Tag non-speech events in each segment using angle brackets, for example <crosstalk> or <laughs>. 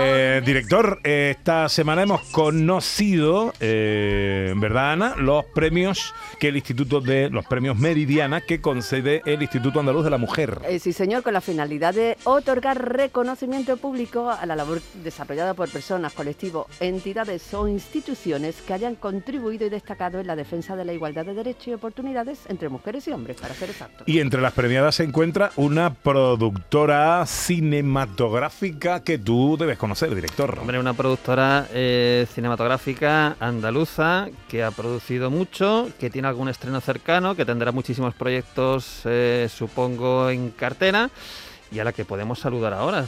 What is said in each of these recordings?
Eh, director, eh, esta semana hemos conocido, eh, ¿verdad, Ana? Los premios que el Instituto de los premios Meridiana que concede el Instituto Andaluz de la Mujer. Sí, señor, con la finalidad de otorgar reconocimiento público a la labor desarrollada por personas, colectivos, entidades o instituciones que hayan contribuido y destacado en la defensa de la igualdad de derechos y oportunidades entre mujeres y hombres, para ser exactos. Y entre las premiadas se encuentra una productora cinematográfica que tú debes conocer, director. Hombre, una productora eh, cinematográfica andaluza que ha producido mucho, que tiene algún estreno cercano, que tendrá muchísimos proyectos, eh, supongo, en cartera y a la que podemos saludar ahora.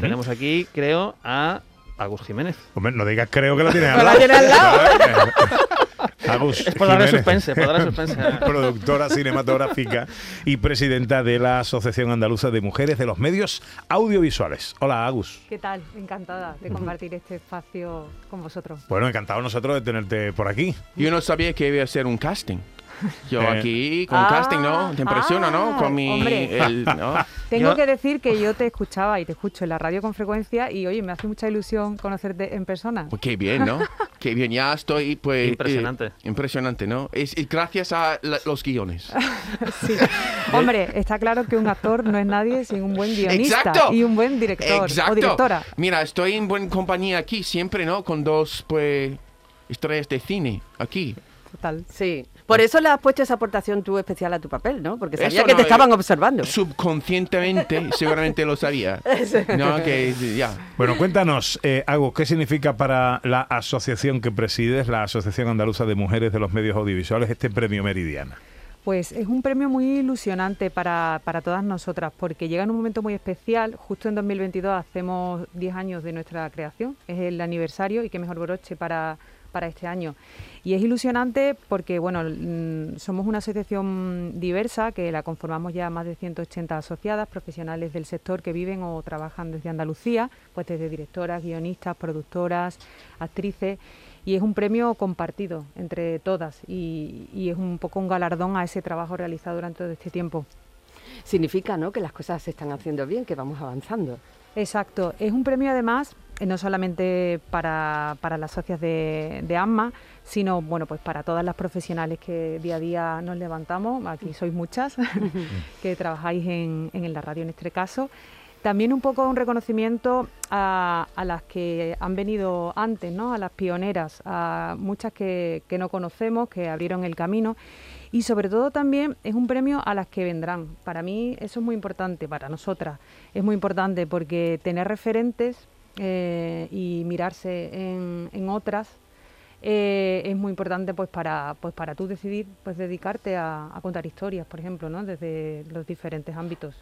Tenemos aquí, creo, a Agus Jiménez. Hombre, no digas creo que la tienes al <laughs> La lado. tiene al lado. <laughs> Agus Es por darle Jiménez, suspense, por darle suspense. <laughs> productora cinematográfica y presidenta de la Asociación Andaluza de Mujeres de los Medios Audiovisuales. Hola, Agus. ¿Qué tal? Encantada de compartir este espacio con vosotros. Bueno, encantado nosotros de tenerte por aquí. Yo no sabía que iba a ser un casting. <laughs> Yo Eh. aquí con Ah, casting, ¿no? Te impresiona, ¿no? ah, Con mi... hombre. el- ¿no? <laughs> Tengo Yo- que decir que yo te escuchaba y te escucho en la radio con frecuencia y oye, me hace mucha ilusión conocerte en persona. Pues qué bien, ¿no? <laughs> Qué bien, ya estoy, pues... eh, Impresionante. impresionante, ¿no? Es, es gracias a la- los guiones. Sí. Hombre, está claro que un actor no es nadie sin un buen guionista Exacto. y un buen director Exacto. o directora. Mira, estoy en buena compañía aquí siempre, ¿no? Con dos, pues, estrellas de cine aquí. Total. Sí, por eso le has puesto esa aportación tú especial a tu papel, ¿no? Porque sabía Eso que no, te estaban observando. Subconscientemente, <laughs> seguramente lo sabía. No, que ya. Bueno, cuéntanos, eh, Agus, ¿qué significa para la asociación que presides, la Asociación Andaluza de Mujeres de los Medios Audiovisuales, este premio Meridiana? Pues es un premio muy ilusionante para, para todas nosotras, porque llega en un momento muy especial. Justo en 2022 hacemos 10 años de nuestra creación, es el aniversario y qué mejor broche para, para este año. Y es ilusionante porque, bueno, mm, somos una asociación diversa que la conformamos ya más de 180 asociadas, profesionales del sector que viven o trabajan desde Andalucía, pues desde directoras, guionistas, productoras, actrices y es un premio compartido entre todas y, y es un poco un galardón a ese trabajo realizado durante todo este tiempo. Significa, ¿no? Que las cosas se están haciendo bien, que vamos avanzando. Exacto, es un premio además no solamente para, para las socias de, de AMMA, sino bueno pues para todas las profesionales que día a día nos levantamos, aquí sois muchas, <laughs> que trabajáis en, en la radio en este caso. También un poco un reconocimiento a, a las que han venido antes, ¿no? a las pioneras, a muchas que, que no conocemos, que abrieron el camino y sobre todo también es un premio a las que vendrán. Para mí eso es muy importante, para nosotras es muy importante porque tener referentes eh, y mirarse en, en otras eh, es muy importante pues para pues para tú decidir pues dedicarte a, a contar historias, por ejemplo, ¿no? desde los diferentes ámbitos.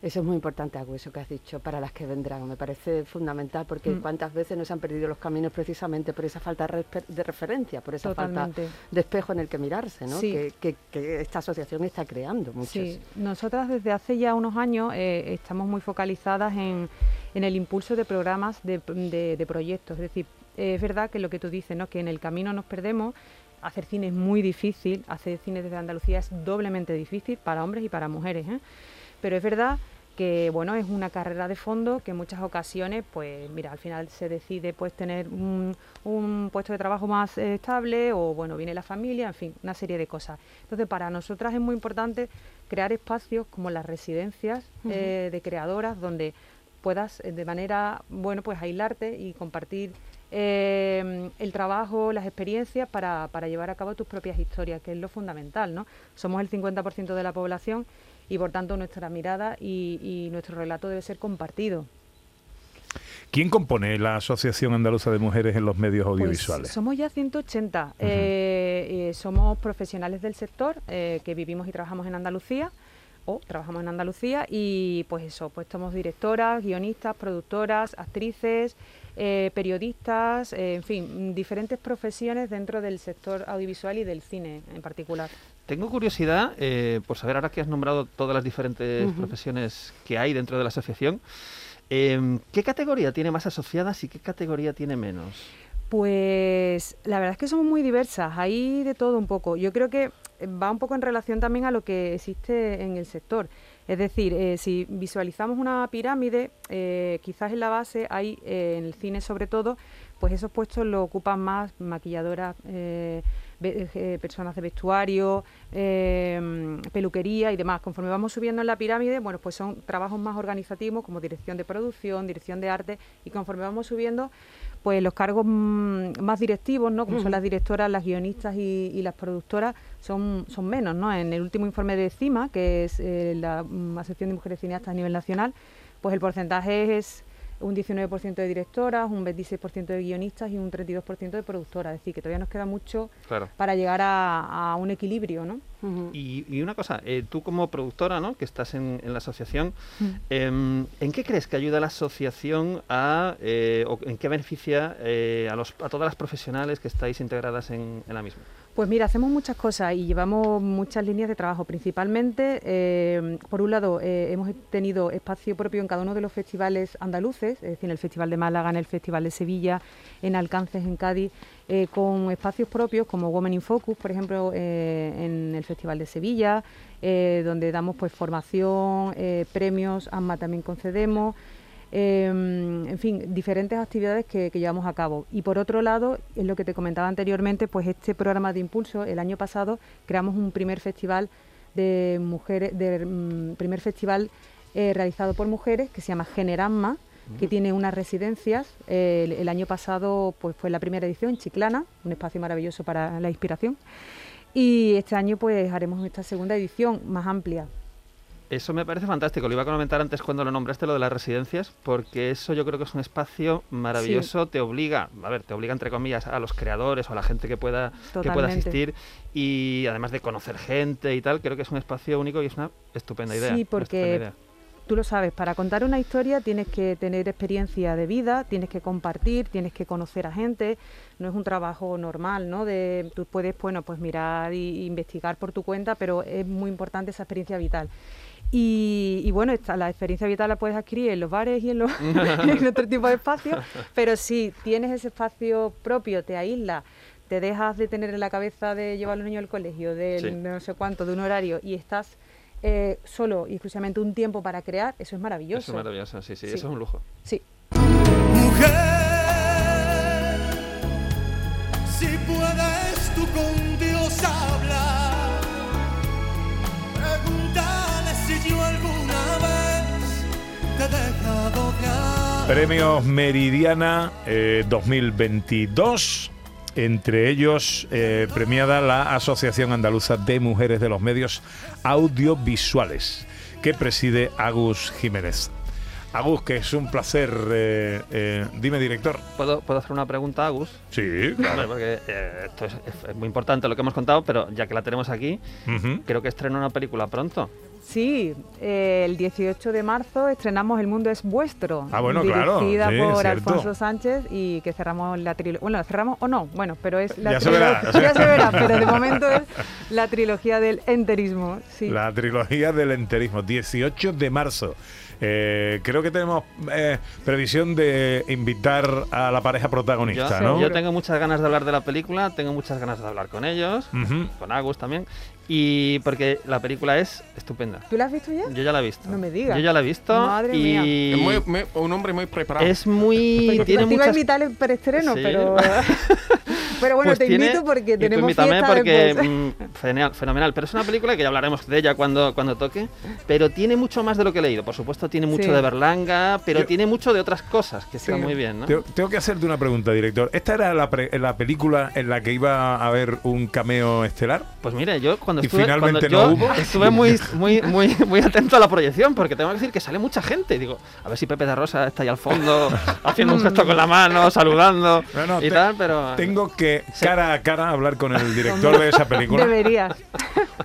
Eso es muy importante, Agus, eso que has dicho, para las que vendrán. Me parece fundamental porque Mm. cuántas veces nos han perdido los caminos precisamente por esa falta de referencia, por esa Totalmente. falta de espejo en el que mirarse, ¿no? Sí. Que, que- que esta asociación está creando muchos. Sí, nosotras desde hace ya unos años eh, estamos muy focalizadas en, en el impulso de programas de, de- de proyectos. Es decir, es verdad que lo que tú dices, ¿no? que en el camino nos perdemos. Hacer cine es muy difícil, hacer cine desde Andalucía es doblemente difícil para hombres y para mujeres. ¿eh? Pero es verdad que bueno es una carrera de fondo que en muchas ocasiones pues mira al final se decide pues tener un, un puesto de trabajo más eh, estable o bueno viene la familia en fin una serie de cosas entonces para nosotras es muy importante crear espacios como las residencias eh, de creadoras donde puedas eh, de manera bueno pues aislarte y compartir eh, el trabajo, las experiencias para, para llevar a cabo tus propias historias, que es lo fundamental, ¿no? Somos el 50% de la población y por tanto nuestra mirada y, y nuestro relato debe ser compartido. ¿Quién compone la Asociación Andaluza de Mujeres en los Medios Pues Audiovisuales? somos ya 180. eh, eh, somos profesionales del sector eh, que vivimos y trabajamos en Andalucía o trabajamos en Andalucía y pues eso, pues somos directoras, guionistas, productoras, actrices, eh, periodistas, eh, en fin, diferentes profesiones dentro del sector audiovisual y del cine en particular. Tengo curiosidad eh, por saber, ahora que has nombrado todas las diferentes profesiones que hay dentro de la asociación, Em, ¿Qué categoría tiene más asociadas y qué categoría tiene menos? Pues la verdad es que son muy diversas, hay de todo un poco. Yo creo que va un poco en relación también a lo que existe en el sector. Es decir, eh, si visualizamos una pirámide, eh, quizás en la base hay, eh, en el cine sobre todo, pues esos puestos lo ocupan más maquilladoras, eh, personas de vestuario, eh, peluquería y demás. Conforme vamos subiendo en la pirámide, bueno, pues son trabajos más organizativos como dirección de producción, dirección de arte y conforme vamos subiendo, pues los cargos mm, más directivos, ¿no? Como son las directoras, las guionistas y, y las productoras, son, son menos, ¿no? En el último informe de CIMA, que es eh, la mm, Asociación de Mujeres Cineastas a nivel nacional, pues el porcentaje es un 19% de directoras, un 26% de guionistas y un 32% de productoras. Es decir, que todavía nos queda mucho Claro. para llegar a, a un equilibrio, ¿no? Y, y una cosa, eh, tú como productora, ¿no? que estás en, en la asociación, em, ¿en qué crees que ayuda la asociación a, eh, o en qué beneficia eh, a, los, a todas las profesionales que estáis integradas en, en la misma? Pues mira, hacemos muchas cosas y llevamos muchas líneas de trabajo. Principalmente, eh, por un lado, eh, hemos tenido espacio propio en cada uno de los festivales andaluces, es decir, en el Festival de Málaga, en el Festival de Sevilla, en Alcances, en Cádiz, eh, con espacios propios como Women in Focus, por ejemplo, en el Festival de Sevilla, donde damos pues formación, premios, AMMA también concedemos. Eh, en fin, diferentes actividades que, que llevamos a cabo. Y por otro lado, es lo que te comentaba anteriormente, pues este programa de impulso, el año pasado creamos un primer festival de mujeres, de, mm, primer festival eh, realizado por mujeres que se llama Generamma, que tiene unas residencias. Eh, el, el año pasado pues fue la primera edición en Chiclana, un espacio maravilloso para la inspiración. Y este año pues haremos esta segunda edición más amplia. Eso me parece fantástico. Lo iba a comentar antes cuando lo nombraste, lo de las residencias, porque eso yo creo que es un espacio maravilloso. Te obliga, a ver, te obliga entre comillas a los creadores o a la gente que pueda, que pueda asistir y además de conocer gente y tal, creo que es un espacio único y es una estupenda idea. Sí, porque idea. Tú lo sabes, para contar una historia tienes que tener experiencia de vida, tienes que compartir, tienes que conocer a gente. No es un trabajo normal, ¿no? De, tú puedes, bueno, pues mirar e investigar por tu cuenta, pero es muy importante esa experiencia vital. Y, y bueno, esta- la experiencia vital la puedes adquirir en los bares y en, los, <laughs> <laughs> en otro tipo de espacios, pero si tienes ese espacio propio, te aíslas, te dejas de tener en la cabeza de llevar a los niños al colegio, de Sí. no sé cuánto, de un horario, y estás eh, solo y exclusivamente un tiempo para crear, eso es maravilloso. Eso es maravilloso, sí, sí, Sí. eso es un lujo. Sí. Mujer, si puedes tú con Dios hablar, Premios Meridiana eh, 2022. Entre ellos, eh, premiada la Asociación Andaluza de Mujeres de los Medios Audiovisuales, que preside Agus Jiménez. Agus, que es un placer. eh, eh, dime, director. ¿Puedo, ¿Puedo hacer una pregunta, Agus? Sí, Vale, porque eh, esto es, muy importante lo que hemos contado, pero ya que la tenemos aquí, creo que estrena una película pronto. Sí, eh, el 18 de marzo estrenamos El mundo es vuestro. Ah, bueno, claro, Dirigida sí, por. Alfonso Sánchez y que cerramos la trilogía. Bueno, cerramos o no, bueno, pero es la Ya se verá, ya se verá, pero de momento es la trilogía del enterismo. Sí. La trilogía del enterismo, 18 de marzo. Eh, creo que tenemos eh, previsión de invitar a la pareja protagonista, yo, ¿no? yo tengo muchas ganas de hablar de la película, tengo muchas ganas de hablar con ellos, con Agus también, y porque la película es estupenda. ¿Tú la has visto ya? Yo ya la he visto. No me digas. Yo ya la he visto Madre y mía. Es muy- muy- un hombre muy preparado. es muy tiene te iba a muchas invitar el preestreno, Sí. pero. <laughs> pero bueno, Pues te tiene- invito porque tenemos invítame fiesta porque después. mm, fenomenal, fenomenal. Pero es una película que ya hablaremos de ella cuando, cuando toque. Pero tiene mucho más de lo que he leído. Por supuesto, tiene mucho Sí. de Berlanga, pero Yo- tiene mucho de otras cosas que están Sí. muy bien, ¿no? Tengo, tengo que hacerte una pregunta, director. ¿Esta era la, pre- la película en la que iba a haber un cameo estelar? Pues mire, yo cuando ¿Y estuve, finalmente cuando no yo hubo? estuve muy, muy, muy, muy atento a la proyección, porque tengo que decir que sale mucha gente. Digo, a ver si Pepe de Rosa está ahí al fondo, <laughs> haciendo un gesto con la mano, saludando No, no, y te- tal, pero Tengo que Sí. cara a cara hablar con el director de esa película Deberías.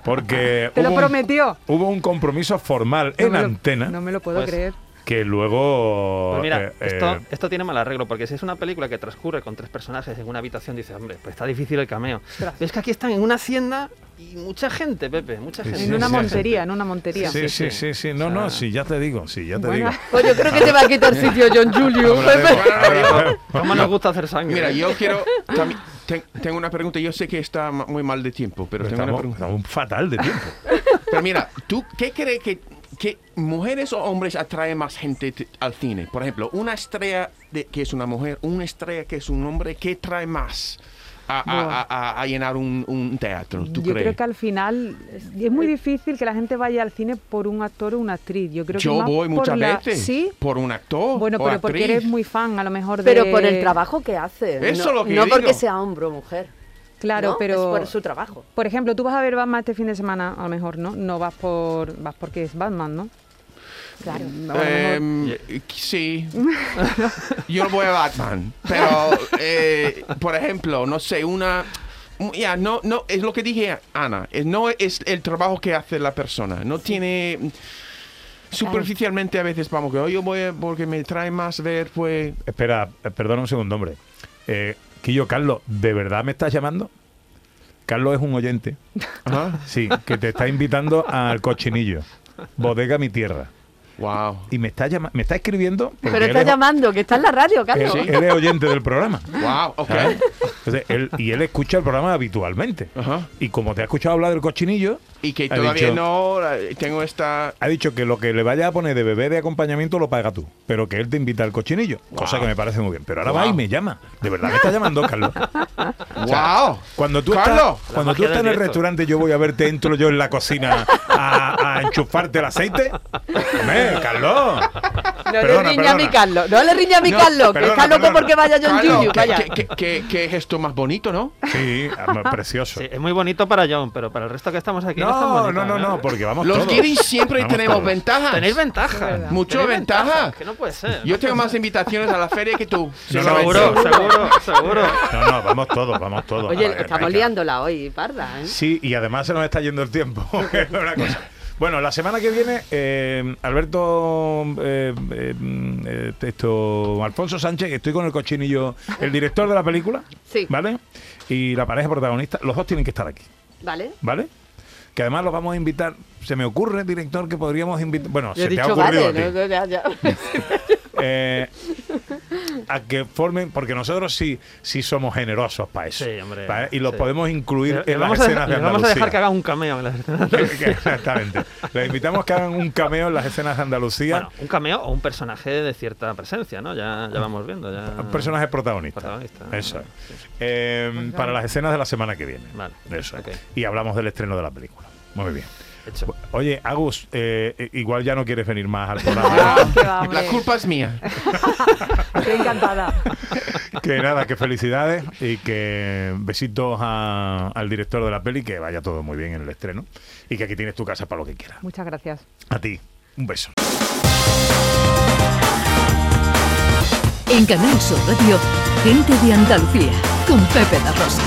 porque Te lo hubo un- prometió. hubo un compromiso formal No en lo- antena No me lo puedo Pues, creer. que luego Pues mira, eh, esto, eh, esto tiene mal arreglo, porque si es una película que transcurre con tres personajes en una habitación, dices, hombre, pues está difícil el cameo. Pero es que aquí están en una hacienda y mucha gente, Pepe, mucha gente. sí, en una sí, montería, en una montería. Sí, sí, sí. sí, sí. No, O no, sí, ya te digo, sí, ya te Bueno. digo. Pues yo creo que te va a quitar sitio John Julio. Pepe. ¿Cómo nos gusta hacer sangre? Mira, yo quiero. también- ten- tengo una pregunta. Yo sé que está muy mal de tiempo, pero tengo una pregunta. fatal de tiempo. <laughs> Pero mira, ¿tú qué crees que, que mujeres o hombres atraen más gente al cine? Por ejemplo, una estrella de, que es una mujer, una estrella que es un hombre, ¿qué trae más a, a- a- llenar un, un teatro? ¿Tú Yo crees? creo que al final es, es muy difícil que la gente vaya al cine por un actor o una actriz. Yo creo que Yo más voy por muchas la- veces Sí. por un actor. Bueno, o pero porque eres muy fan a lo mejor de Pero por el trabajo que hace. Eso no, es lo que no digo. porque sea hombre o mujer. Claro, ¿no? pero Es por su trabajo. Por ejemplo, tú vas a ver Batman este fin de semana, a lo mejor, ¿no? No vas por vas porque es Batman, ¿no? Claro. Mejor- Em, sí. <laughs> Yo voy a Batman. Pero, eh, por ejemplo, no sé, una. Ya, no, no, es lo que dije, Ana. eh, No es el trabajo que hace la persona. No tiene. Superficialmente a veces vamos que "Oh, yo voy a- porque me trae más ver, pues. Espera, eh, perdona un segundo, hombre. Eh, Quillo, Carlos, ¿de verdad me estás llamando? Carlos es un oyente, sí, que te está invitando al cochinillo, bodega mi tierra. Wow. Y me está, llama- me está escribiendo. Pero está es- llamando, que está en la radio, Carlos. Él, él es oyente del programa. Wow, ok. ¿sabes? Entonces, él, y él escucha el programa habitualmente. Ajá. Y como te ha escuchado hablar del cochinillo, Y que todavía dicho- no tengo esta. ha dicho que lo que le vaya a poner de bebé de acompañamiento lo paga tú, pero que él te invita al cochinillo, cosa que me parece muy bien. Pero ahora va Wow. y me llama. De verdad me está llamando, Carlos. ¡Wow! Cuando tú Carlos. estás, cuando tú estás en el restaurante, yo voy a verte, entro yo en la cocina a, a enchufarte el aceite. Hombre, Carlos. No Perdona, le riña a mi. Carlos. No le riña a mi No, Carlos, que perdona, está loco perdona. porque vaya John qué- Vaya. qué- qué- qué- qué gesto más bonito, ¿no? Sí, ah, precioso. Sí, es muy bonito para John, pero para el resto que estamos aquí no, No, bonito, no, no, no, porque vamos Los todos. guiris siempre Vamos tenemos todos. ventajas. Tenéis ventaja. Mucho Tenéis ventaja. Que no puede ser. Yo tengo más invitaciones a la feria que tú. No, no, seguro, seguro. seguro, seguro. No, no, vamos todos, vamos todos. Oye, ver, estamos venga. liándola hoy, parda, ¿eh? Sí, y además se nos está yendo el tiempo. <laughs> Es una cosa. Bueno, la semana que viene, eh, Alberto, eh, eh, eh, esto, Alfonso Sánchez, estoy con el cochinillo, el director de la película, Sí. ¿vale? Y la pareja protagonista, los dos tienen que estar aquí, ¿Vale? ¿vale? Que además los vamos a invitar. Se me ocurre, director, que podríamos invitar. Bueno, Yo se te ha ocurrido vale. a ti. no, no, ya, ya. <laughs> Eh, a que formen, porque nosotros sí, sí somos generosos para eso. Sí, hombre, ¿vale? Y los sí. podemos incluir Le- le en las a, escenas de le vamos a dejar Andalucía. que haga un cameo en las escenas. Que- <laughs> que- Exactamente. Les invitamos que hagan un cameo en las escenas de Andalucía. Bueno, un cameo o un personaje de cierta presencia, ¿no? Ya, ya vamos viendo. Ya... un personaje protagonista. Protagonista. Eso es. Eh, para las escenas de la semana que viene. Vale. Eso. Y hablamos del estreno de la película. Muy bien. Hecho. Oye, Agus, eh, igual ya no quieres venir más al programa. <laughs> Ah, la culpa es mía. <laughs> Estoy encantada. que nada, que felicidades y que besitos a- al director de la peli, que vaya todo muy bien en el estreno y que aquí tienes tu casa para lo que quieras. Muchas gracias. A ti, un beso. En Canal Sur Radio, gente de Andalucía, con Pepe La Rosa.